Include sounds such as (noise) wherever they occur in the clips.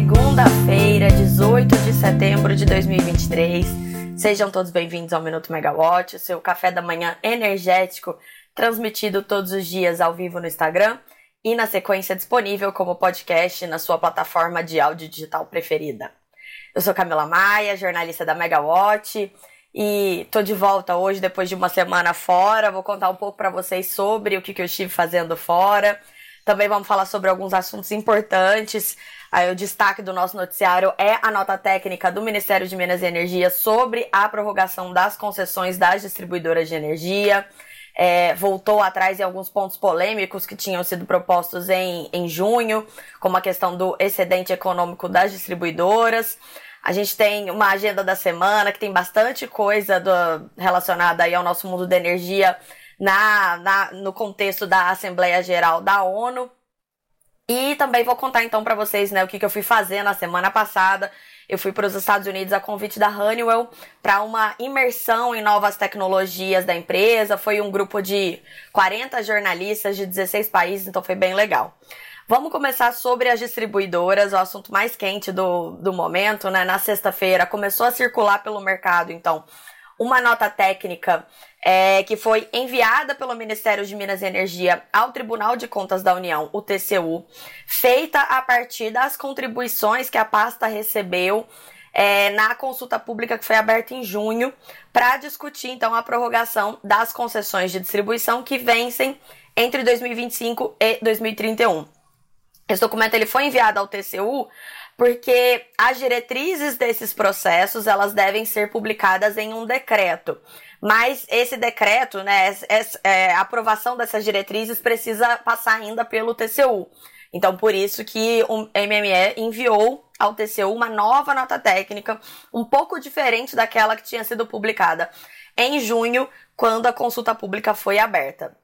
segunda-feira, 18 de setembro de 2023. Sejam todos bem-vindos ao Minuto Megawatt, o seu café da manhã energético, transmitido todos os dias ao vivo no Instagram e na sequência disponível como podcast na sua plataforma de áudio digital preferida. Eu sou Camila Maia, jornalista da Megawatt, e tô de volta hoje depois de uma semana fora. Vou contar um pouco para vocês sobre o que, que eu estive fazendo fora. Também vamos falar sobre alguns assuntos importantes. Aí o destaque do nosso noticiário é a nota técnica do Ministério de Minas e Energia sobre a prorrogação das concessões das distribuidoras de energia. É, voltou atrás em alguns pontos polêmicos que tinham sido propostos em, em junho, como a questão do excedente econômico das distribuidoras. A gente tem uma agenda da semana que tem bastante coisa do, relacionada aí ao nosso mundo da energia na, na, no contexto da Assembleia Geral da ONU. E também vou contar então para vocês né, o que, que eu fui fazer na semana passada. Eu fui para os Estados Unidos a convite da Honeywell para uma imersão em novas tecnologias da empresa. Foi um grupo de 40 jornalistas de 16 países, então foi bem legal. Vamos começar sobre as distribuidoras, o assunto mais quente do, do momento, né? Na sexta-feira começou a circular pelo mercado, então, uma nota técnica é, que foi enviada pelo Ministério de Minas e Energia ao Tribunal de Contas da União, o TCU, feita a partir das contribuições que a pasta recebeu é, na consulta pública que foi aberta em junho, para discutir então a prorrogação das concessões de distribuição que vencem entre 2025 e 2031. Esse documento ele foi enviado ao TCU porque as diretrizes desses processos elas devem ser publicadas em um decreto. Mas esse decreto, né, é, a aprovação dessas diretrizes precisa passar ainda pelo TCU. Então, por isso que o MME enviou ao TCU uma nova nota técnica, um pouco diferente daquela que tinha sido publicada em junho, quando a consulta pública foi aberta.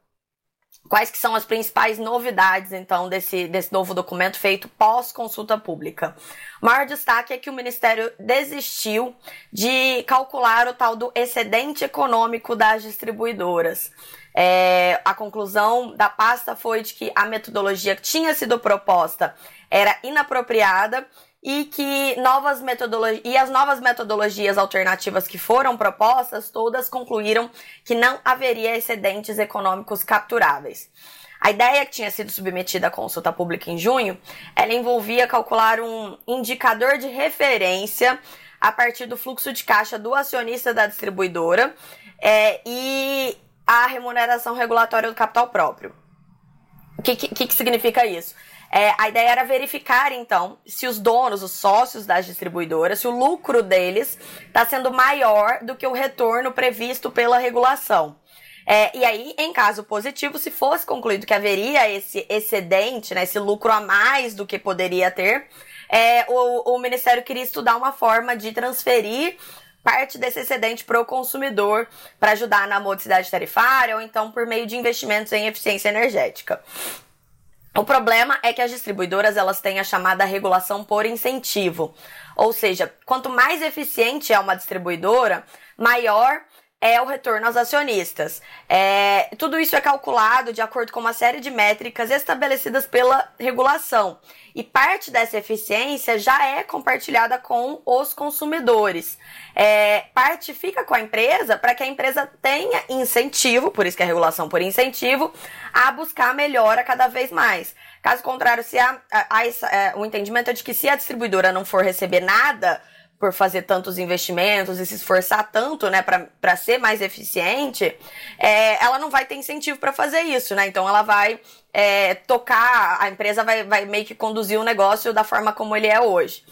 Quais que são as principais novidades, então, desse, desse novo documento feito pós-consulta pública? O maior destaque é que o Ministério desistiu de calcular o tal do excedente econômico das distribuidoras. É, a conclusão da pasta foi de que a metodologia que tinha sido proposta era inapropriada e que novas metodologias e as novas metodologias alternativas que foram propostas todas concluíram que não haveria excedentes econômicos capturáveis. A ideia que tinha sido submetida à consulta pública em junho, ela envolvia calcular um indicador de referência a partir do fluxo de caixa do acionista da distribuidora é, e a remuneração regulatória do capital próprio. O que, que, que significa isso? É, a ideia era verificar, então, se os donos, os sócios das distribuidoras, se o lucro deles está sendo maior do que o retorno previsto pela regulação. É, e aí, em caso positivo, se fosse concluído que haveria esse excedente, né, esse lucro a mais do que poderia ter, é, o, o Ministério queria estudar uma forma de transferir parte desse excedente para o consumidor para ajudar na modicidade tarifária ou então por meio de investimentos em eficiência energética. O problema é que as distribuidoras elas têm a chamada regulação por incentivo. Ou seja, quanto mais eficiente é uma distribuidora, maior é o retorno aos acionistas. É, tudo isso é calculado de acordo com uma série de métricas estabelecidas pela regulação. E parte dessa eficiência já é compartilhada com os consumidores. É, parte fica com a empresa para que a empresa tenha incentivo, por isso que é regulação por incentivo, a buscar melhora cada vez mais. Caso contrário, se é, o entendimento é de que se a distribuidora não for receber nada, por fazer tantos investimentos e se esforçar tanto, né, para ser mais eficiente, é, ela não vai ter incentivo para fazer isso, né? Então ela vai é, tocar, a empresa vai, vai meio que conduzir o negócio da forma como ele é hoje.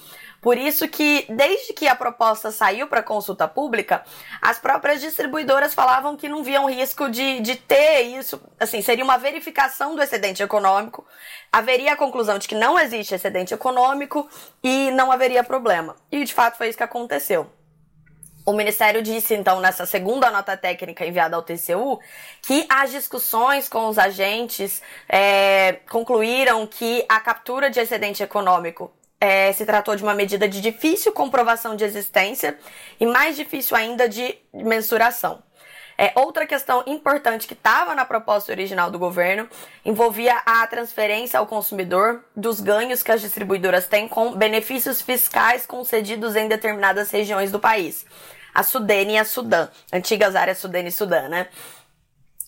Por isso que, desde que a proposta saiu para consulta pública, as próprias distribuidoras falavam que não viam risco de, de ter isso. Assim, seria uma verificação do excedente econômico, haveria a conclusão de que não existe excedente econômico e não haveria problema. E de fato foi isso que aconteceu. O Ministério disse, então, nessa segunda nota técnica enviada ao TCU, que as discussões com os agentes é, concluíram que a captura de excedente econômico é, se tratou de uma medida de difícil comprovação de existência e mais difícil ainda de mensuração. É, outra questão importante que estava na proposta original do governo envolvia a transferência ao consumidor dos ganhos que as distribuidoras têm com benefícios fiscais concedidos em determinadas regiões do país. A Sudene e a Sudã, antigas áreas Sudene e Sudã, né?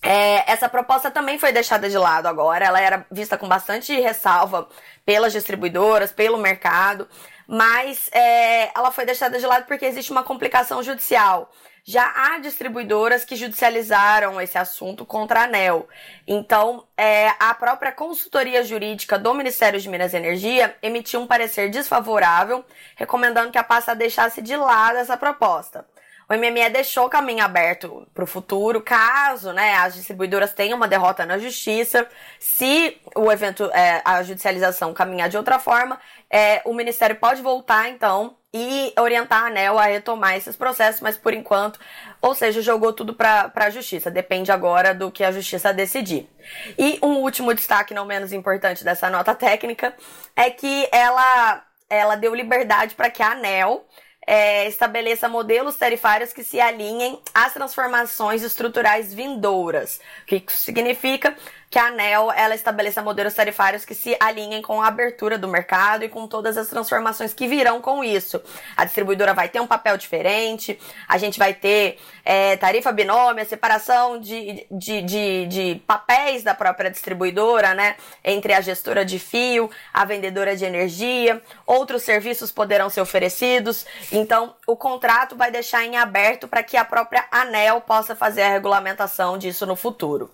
É, essa proposta também foi deixada de lado agora. Ela era vista com bastante ressalva pelas distribuidoras, pelo mercado, mas é, ela foi deixada de lado porque existe uma complicação judicial. Já há distribuidoras que judicializaram esse assunto contra a ANEL. Então, é, a própria consultoria jurídica do Ministério de Minas e Energia emitiu um parecer desfavorável, recomendando que a pasta deixasse de lado essa proposta. O MME deixou o caminho aberto para o futuro, caso né, as distribuidoras tenham uma derrota na justiça. Se o evento, é, a judicialização caminhar de outra forma, é, o Ministério pode voltar, então, e orientar a ANEL a retomar esses processos, mas por enquanto, ou seja, jogou tudo para a justiça. Depende agora do que a justiça decidir. E um último destaque, não menos importante dessa nota técnica, é que ela, ela deu liberdade para que a ANEL é, estabeleça modelos tarifários que se alinhem às transformações estruturais vindouras. O que significa que a ANEL ela estabeleça modelos tarifários que se alinhem com a abertura do mercado e com todas as transformações que virão com isso. A distribuidora vai ter um papel diferente, a gente vai ter é, tarifa binômia, separação de, de, de, de papéis da própria distribuidora, né? Entre a gestora de fio, a vendedora de energia, outros serviços poderão ser oferecidos. Então, o contrato vai deixar em aberto para que a própria ANEL possa fazer a regulamentação disso no futuro.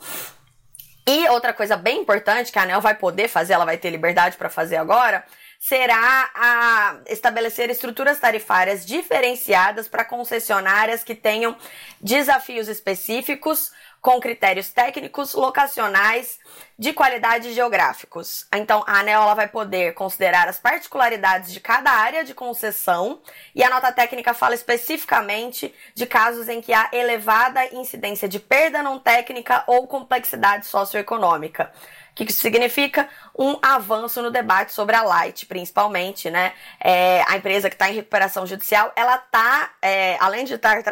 E outra coisa bem importante que a ANEL vai poder fazer, ela vai ter liberdade para fazer agora, será a estabelecer estruturas tarifárias diferenciadas para concessionárias que tenham desafios específicos com critérios técnicos, locacionais, de qualidade geográficos. Então, a ANEL vai poder considerar as particularidades de cada área de concessão e a nota técnica fala especificamente de casos em que há elevada incidência de perda não técnica ou complexidade socioeconômica. O que isso significa? Um avanço no debate sobre a Light, principalmente, né? É, a empresa que está em recuperação judicial, ela está, é, além de estar,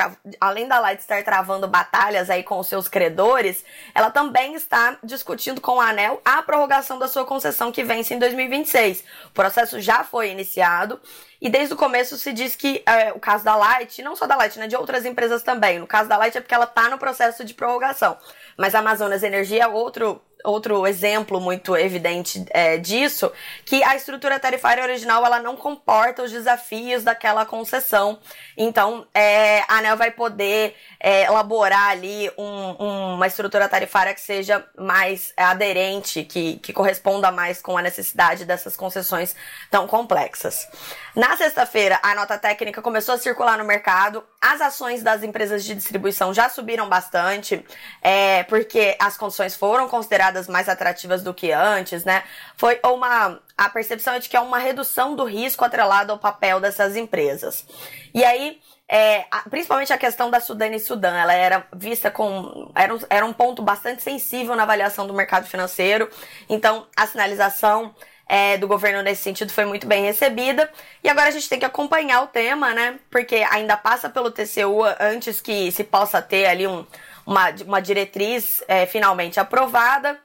além da Light estar travando batalhas aí com os seus credores, ela também está discutindo com a ANEL a prorrogação da sua concessão que vence em 2026. O processo já foi iniciado e desde o começo se diz que é, o caso da Light, não só da Light, né, de outras empresas também. No caso da Light é porque ela está no processo de prorrogação. Mas a Amazonas Energia é outro outro exemplo muito evidente é, disso, que a estrutura tarifária original ela não comporta os desafios daquela concessão. Então, é, a ANEL vai poder é, elaborar ali um, uma estrutura tarifária que seja mais aderente, que, que corresponda mais com a necessidade dessas concessões tão complexas. Na sexta-feira, a nota técnica começou a circular no mercado. As ações das empresas de distribuição já subiram bastante, é, porque as condições foram consideradas mais atrativas do que antes, né? Foi uma. A percepção é de que é uma redução do risco atrelado ao papel dessas empresas. E aí, é, principalmente a questão da Sudane e Sudã, ela era vista com. Era um, era um ponto bastante sensível na avaliação do mercado financeiro. Então, a sinalização é, do governo nesse sentido foi muito bem recebida. E agora a gente tem que acompanhar o tema, né? Porque ainda passa pelo TCU antes que se possa ter ali um, uma, uma diretriz é, finalmente aprovada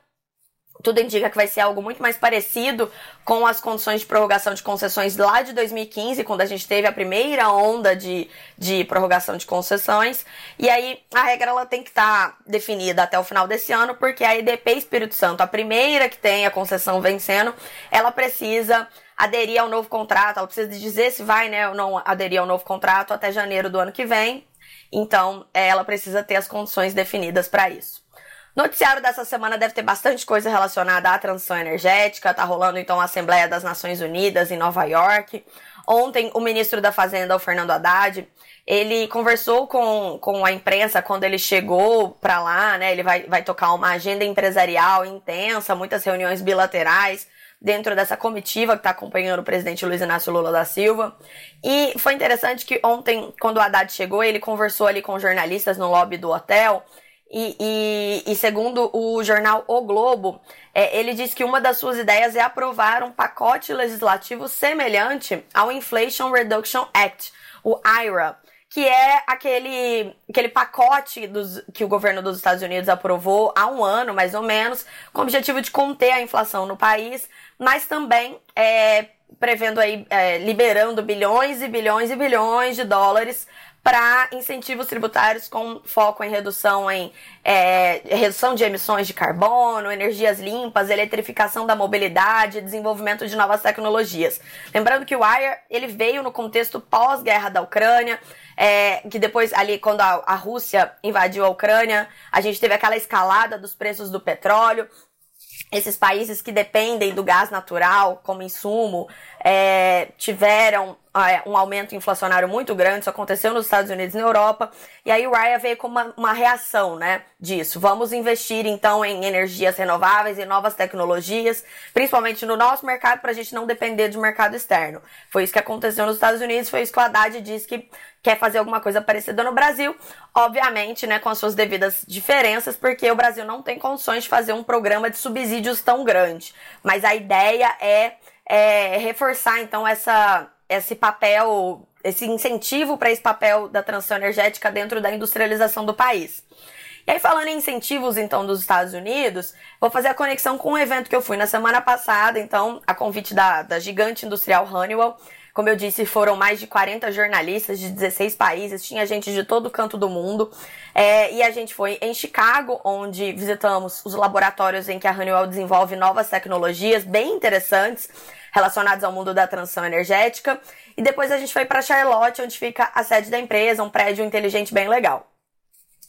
tudo indica que vai ser algo muito mais parecido com as condições de prorrogação de concessões lá de 2015, quando a gente teve a primeira onda de, de prorrogação de concessões. E aí a regra ela tem que estar tá definida até o final desse ano, porque a EDP Espírito Santo, a primeira que tem a concessão vencendo, ela precisa aderir ao novo contrato, ela precisa dizer se vai né, ou não aderir ao novo contrato até janeiro do ano que vem. Então, ela precisa ter as condições definidas para isso. Noticiário dessa semana deve ter bastante coisa relacionada à transição energética. Tá rolando então a Assembleia das Nações Unidas em Nova York. Ontem, o ministro da Fazenda, o Fernando Haddad, ele conversou com, com a imprensa quando ele chegou para lá, né? Ele vai, vai tocar uma agenda empresarial intensa, muitas reuniões bilaterais dentro dessa comitiva que está acompanhando o presidente Luiz Inácio Lula da Silva. E foi interessante que ontem, quando o Haddad chegou, ele conversou ali com jornalistas no lobby do hotel e, e, e, segundo o jornal O Globo, é, ele diz que uma das suas ideias é aprovar um pacote legislativo semelhante ao Inflation Reduction Act, o IRA, que é aquele, aquele pacote dos, que o governo dos Estados Unidos aprovou há um ano, mais ou menos, com o objetivo de conter a inflação no país, mas também é, prevendo aí, é, liberando bilhões e bilhões e bilhões de dólares para incentivos tributários com foco em redução em é, redução de emissões de carbono, energias limpas, eletrificação da mobilidade, desenvolvimento de novas tecnologias. Lembrando que o Wire ele veio no contexto pós-guerra da Ucrânia, é, que depois ali quando a, a Rússia invadiu a Ucrânia, a gente teve aquela escalada dos preços do petróleo esses países que dependem do gás natural como insumo é, tiveram um aumento inflacionário muito grande, isso aconteceu nos Estados Unidos e na Europa, e aí o Raya veio com uma, uma reação né, disso. Vamos investir então em energias renováveis e novas tecnologias, principalmente no nosso mercado, para a gente não depender do mercado externo. Foi isso que aconteceu nos Estados Unidos, foi isso que o Haddad disse que quer fazer alguma coisa parecida no Brasil, obviamente, né, com as suas devidas diferenças, porque o Brasil não tem condições de fazer um programa de subsídios tão grande. Mas a ideia é, é reforçar, então, essa, esse papel, esse incentivo para esse papel da transição energética dentro da industrialização do país. E aí, falando em incentivos, então, dos Estados Unidos, vou fazer a conexão com um evento que eu fui na semana passada, então, a convite da, da gigante industrial Honeywell, como eu disse, foram mais de 40 jornalistas de 16 países, tinha gente de todo canto do mundo. É, e a gente foi em Chicago, onde visitamos os laboratórios em que a Honeywell desenvolve novas tecnologias bem interessantes relacionados ao mundo da transição energética. E depois a gente foi para Charlotte, onde fica a sede da empresa, um prédio inteligente bem legal.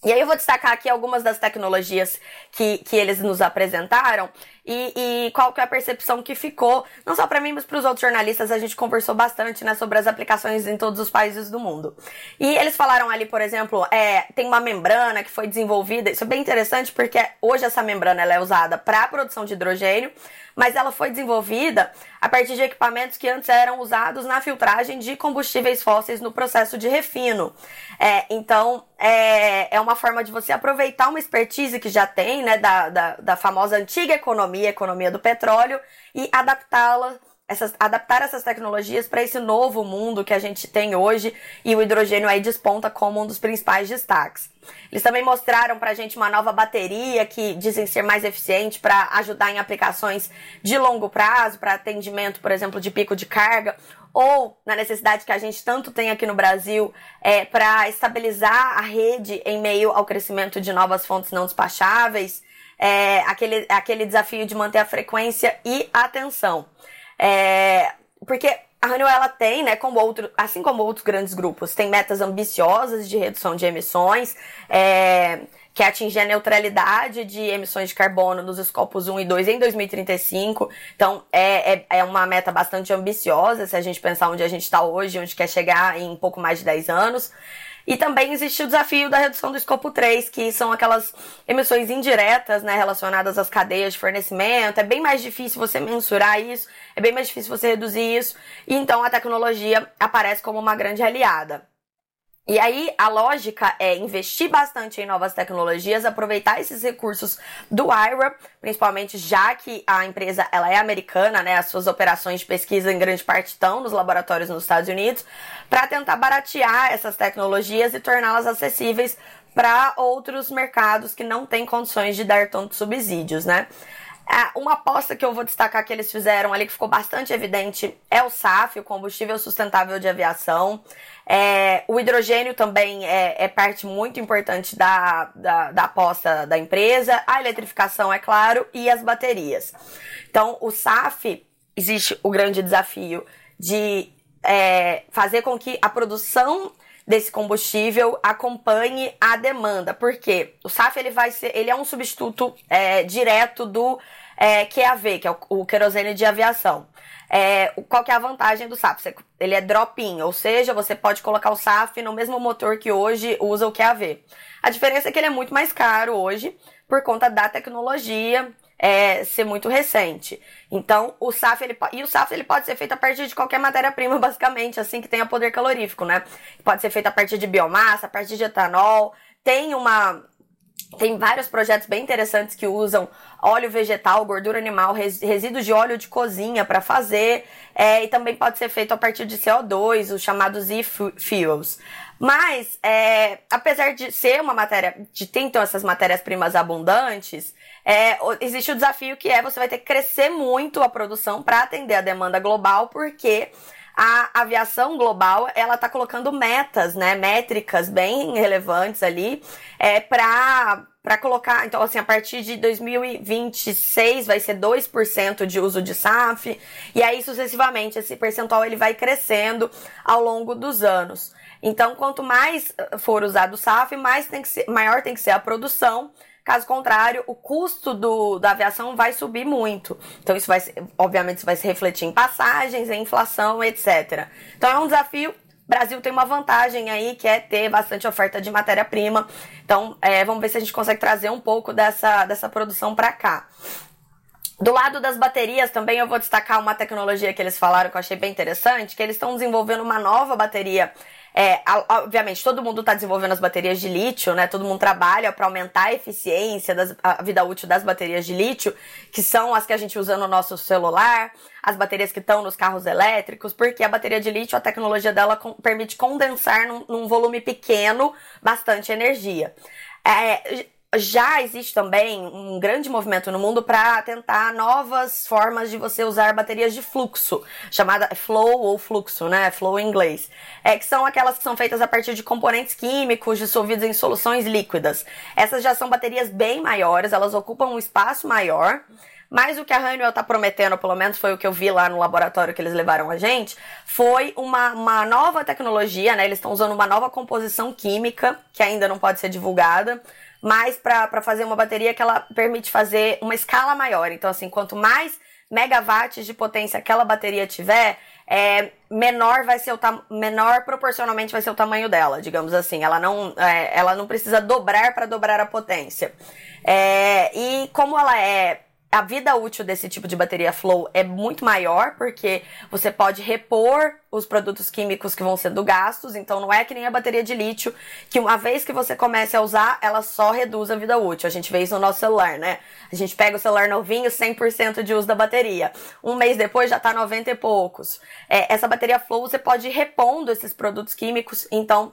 E aí eu vou destacar aqui algumas das tecnologias que, que eles nos apresentaram e, e qual que é a percepção que ficou, não só para mim, mas para os outros jornalistas, a gente conversou bastante, né, sobre as aplicações em todos os países do mundo. E eles falaram ali, por exemplo, é, tem uma membrana que foi desenvolvida, isso é bem interessante porque hoje essa membrana ela é usada para a produção de hidrogênio, mas ela foi desenvolvida a partir de equipamentos que antes eram usados na filtragem de combustíveis fósseis no processo de refino. É, então, é, é uma forma de você aproveitar uma expertise que já tem, né, da, da, da famosa antiga economia, economia do petróleo, e adaptá-la essas, adaptar essas tecnologias para esse novo mundo que a gente tem hoje e o hidrogênio aí desponta como um dos principais destaques. Eles também mostraram para a gente uma nova bateria que dizem ser mais eficiente para ajudar em aplicações de longo prazo, para atendimento, por exemplo, de pico de carga, ou na necessidade que a gente tanto tem aqui no Brasil é, para estabilizar a rede em meio ao crescimento de novas fontes não despacháveis, é, aquele, aquele desafio de manter a frequência e a atenção. É, porque a Honeywell ela tem, né, como outro, assim como outros grandes grupos, tem metas ambiciosas de redução de emissões, é, que é atingir a neutralidade de emissões de carbono nos escopos 1 e 2 em 2035. Então, é, é, é uma meta bastante ambiciosa, se a gente pensar onde a gente está hoje, onde quer chegar em pouco mais de 10 anos. E também existe o desafio da redução do escopo 3, que são aquelas emissões indiretas, né, relacionadas às cadeias de fornecimento. É bem mais difícil você mensurar isso, é bem mais difícil você reduzir isso. E então a tecnologia aparece como uma grande aliada. E aí a lógica é investir bastante em novas tecnologias, aproveitar esses recursos do IRA, principalmente já que a empresa ela é americana, né? As suas operações de pesquisa em grande parte estão nos laboratórios nos Estados Unidos, para tentar baratear essas tecnologias e torná-las acessíveis para outros mercados que não têm condições de dar tantos subsídios, né? É, uma aposta que eu vou destacar que eles fizeram ali, que ficou bastante evidente, é o SAF, o combustível sustentável de aviação. É, o hidrogênio também é, é parte muito importante da, da, da, aposta da empresa, a eletrificação, é claro, e as baterias. Então, o SAF, existe o grande desafio de é, fazer com que a produção desse combustível acompanhe a demanda. porque O SAF ele vai ser, ele é um substituto é, direto do é, QAV, que é o, o querosene de aviação. É, qual que é a vantagem do SAF? Você, ele é drop-in, ou seja, você pode colocar o SAF no mesmo motor que hoje usa o QAV. A diferença é que ele é muito mais caro hoje por conta da tecnologia é, ser muito recente. Então, o SAF, ele, e o SAF ele pode ser feito a partir de qualquer matéria-prima, (laughs) basicamente, assim, que tenha poder calorífico, né? Pode ser feito a partir de biomassa, a partir de etanol. Tem uma, tem vários projetos bem interessantes que usam óleo vegetal, gordura animal, resíduos de óleo de cozinha para fazer, é, e também pode ser feito a partir de CO2, os chamados e-fuels. Mas, é, apesar de ser uma matéria, de ter então essas matérias-primas abundantes, é, existe o desafio que é você vai ter que crescer muito a produção para atender a demanda global, porque a aviação global ela está colocando metas, né, métricas bem relevantes ali, é, para para colocar, então assim, a partir de 2026 vai ser 2% de uso de SAF, e aí sucessivamente esse percentual ele vai crescendo ao longo dos anos. Então, quanto mais eh, for usado o SAF, mais tem que ser, maior tem que ser a produção. Caso contrário, o custo do, da aviação vai subir muito. Então, isso vai, obviamente, isso vai se refletir em passagens, em inflação, etc. Então, é um desafio Brasil tem uma vantagem aí que é ter bastante oferta de matéria-prima. Então, é, vamos ver se a gente consegue trazer um pouco dessa, dessa produção para cá. Do lado das baterias também eu vou destacar uma tecnologia que eles falaram que eu achei bem interessante, que eles estão desenvolvendo uma nova bateria é, obviamente, todo mundo está desenvolvendo as baterias de lítio, né? Todo mundo trabalha para aumentar a eficiência, das, a vida útil das baterias de lítio, que são as que a gente usa no nosso celular, as baterias que estão nos carros elétricos, porque a bateria de lítio, a tecnologia dela com, permite condensar num, num volume pequeno bastante energia. É, já existe também um grande movimento no mundo para tentar novas formas de você usar baterias de fluxo, chamada flow ou fluxo, né? Flow em inglês. É, que são aquelas que são feitas a partir de componentes químicos dissolvidos em soluções líquidas. Essas já são baterias bem maiores, elas ocupam um espaço maior. Mas o que a Honeywell está prometendo, pelo menos foi o que eu vi lá no laboratório que eles levaram a gente, foi uma, uma nova tecnologia, né? Eles estão usando uma nova composição química, que ainda não pode ser divulgada, mas para fazer uma bateria que ela permite fazer uma escala maior. Então, assim, quanto mais megawatts de potência aquela bateria tiver, é, menor vai ser o menor proporcionalmente vai ser o tamanho dela, digamos assim. Ela não, é, ela não precisa dobrar para dobrar a potência. É, e como ela é a vida útil desse tipo de bateria flow é muito maior, porque você pode repor os produtos químicos que vão sendo gastos, então não é que nem a bateria de lítio, que uma vez que você comece a usar, ela só reduz a vida útil. A gente vê isso no nosso celular, né? A gente pega o celular novinho, 100% de uso da bateria. Um mês depois já tá 90 e poucos. É, essa bateria flow você pode ir repondo esses produtos químicos, então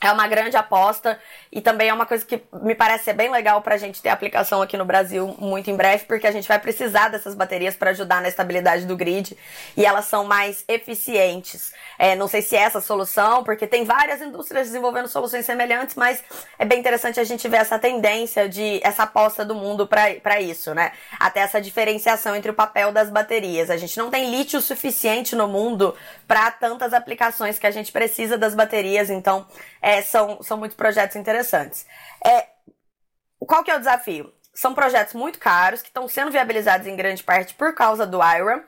é uma grande aposta e também é uma coisa que me parece ser bem legal para a gente ter aplicação aqui no Brasil muito em breve, porque a gente vai precisar dessas baterias para ajudar na estabilidade do grid e elas são mais eficientes. É, não sei se é essa a solução, porque tem várias indústrias desenvolvendo soluções semelhantes, mas é bem interessante a gente ver essa tendência de essa aposta do mundo para isso, né? Até essa diferenciação entre o papel das baterias. A gente não tem lítio suficiente no mundo para tantas aplicações que a gente precisa das baterias, então é, são, são muitos projetos interessantes. É, qual que é o desafio? São projetos muito caros que estão sendo viabilizados em grande parte por causa do IRA.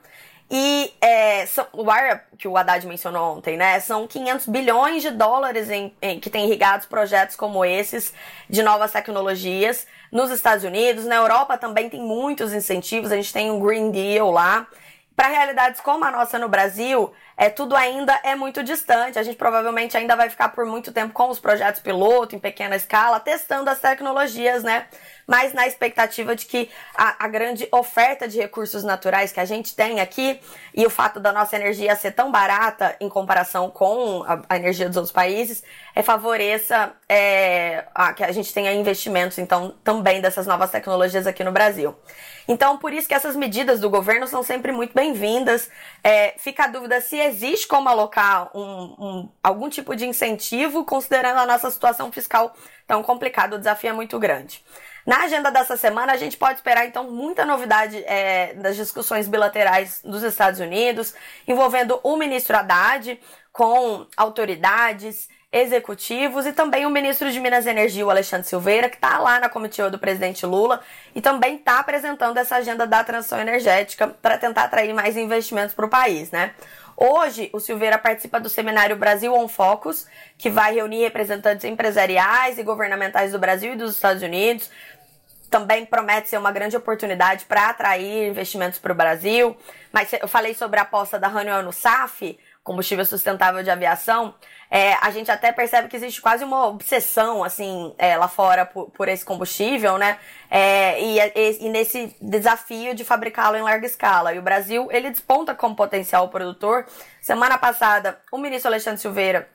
E é, são, o IRA, que o Haddad mencionou ontem, né? São 500 bilhões de dólares em, em, que tem irrigados projetos como esses de novas tecnologias nos Estados Unidos. Na Europa também tem muitos incentivos. A gente tem um Green Deal lá. Para realidades como a nossa no Brasil, é, tudo ainda é muito distante. A gente provavelmente ainda vai ficar por muito tempo com os projetos piloto, em pequena escala, testando as tecnologias, né? Mas na expectativa de que a, a grande oferta de recursos naturais que a gente tem aqui e o fato da nossa energia ser tão barata em comparação com a, a energia dos outros países, é, favoreça é, a, que a gente tenha investimentos, então, também dessas novas tecnologias aqui no Brasil. Então, por isso que essas medidas do governo são sempre muito bem-vindas. É, fica a dúvida se existe como alocar um, um, algum tipo de incentivo, considerando a nossa situação fiscal tão complicada. O desafio é muito grande. Na agenda dessa semana, a gente pode esperar, então, muita novidade é, das discussões bilaterais dos Estados Unidos, envolvendo o ministro Haddad com autoridades, executivos e também o ministro de Minas e Energia, o Alexandre Silveira, que está lá na comitiva do presidente Lula e também está apresentando essa agenda da transição energética para tentar atrair mais investimentos para o país, né? Hoje, o Silveira participa do seminário Brasil on Focus, que vai reunir representantes empresariais e governamentais do Brasil e dos Estados Unidos. Também promete ser uma grande oportunidade para atrair investimentos para o Brasil. Mas eu falei sobre a aposta da Honeywell no SAF, combustível sustentável de aviação é, a gente até percebe que existe quase uma obsessão, assim, é, lá fora por, por, esse combustível, né? É, e, e, e, nesse desafio de fabricá-lo em larga escala. E o Brasil, ele desponta como potencial produtor. Semana passada, o ministro Alexandre Silveira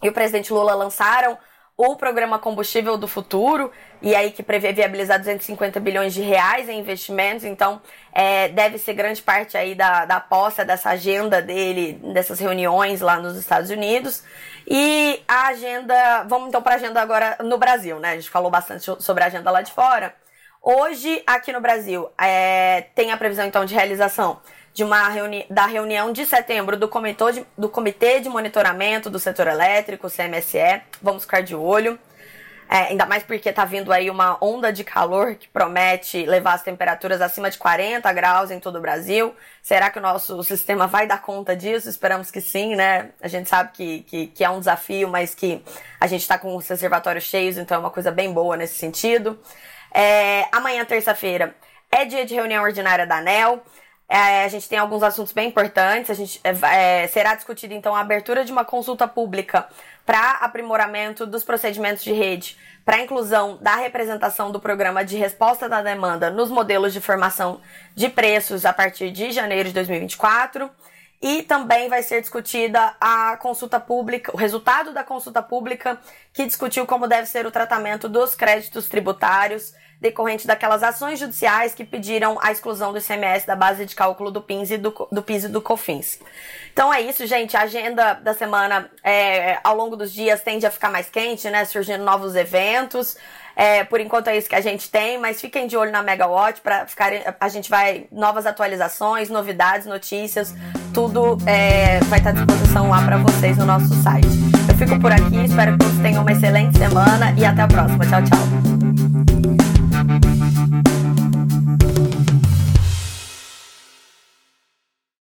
e o presidente Lula lançaram o programa Combustível do Futuro, e aí que prevê viabilizar 250 bilhões de reais em investimentos, então é, deve ser grande parte aí da, da aposta dessa agenda dele, dessas reuniões lá nos Estados Unidos. E a agenda, vamos então para a agenda agora no Brasil, né? A gente falou bastante sobre a agenda lá de fora. Hoje, aqui no Brasil, é, tem a previsão então de realização de uma reuni da reunião de setembro do comitê de, do comitê de Monitoramento do Setor Elétrico, CMSE. Vamos ficar de olho. É, ainda mais porque tá vindo aí uma onda de calor que promete levar as temperaturas acima de 40 graus em todo o Brasil. Será que o nosso sistema vai dar conta disso? Esperamos que sim, né? A gente sabe que, que, que é um desafio, mas que a gente está com os reservatórios cheios, então é uma coisa bem boa nesse sentido. É, amanhã, terça-feira, é dia de reunião ordinária da ANEL. É, a gente tem alguns assuntos bem importantes. A gente é, é será discutida então a abertura de uma consulta pública para aprimoramento dos procedimentos de rede, para inclusão da representação do programa de resposta da demanda nos modelos de formação de preços a partir de janeiro de 2024. E também vai ser discutida a consulta pública, o resultado da consulta pública que discutiu como deve ser o tratamento dos créditos tributários decorrente daquelas ações judiciais que pediram a exclusão do ICMS da base de cálculo do PINS e do, do PIS e do COFINS. Então é isso, gente. A agenda da semana, é, ao longo dos dias, tende a ficar mais quente, né? Surgindo novos eventos. É, por enquanto é isso que a gente tem, mas fiquem de olho na Megawatt para ficar. A gente vai novas atualizações, novidades, notícias, tudo é, vai estar à disposição lá para vocês no nosso site. Eu fico por aqui, espero que vocês tenham uma excelente semana e até a próxima. Tchau, tchau.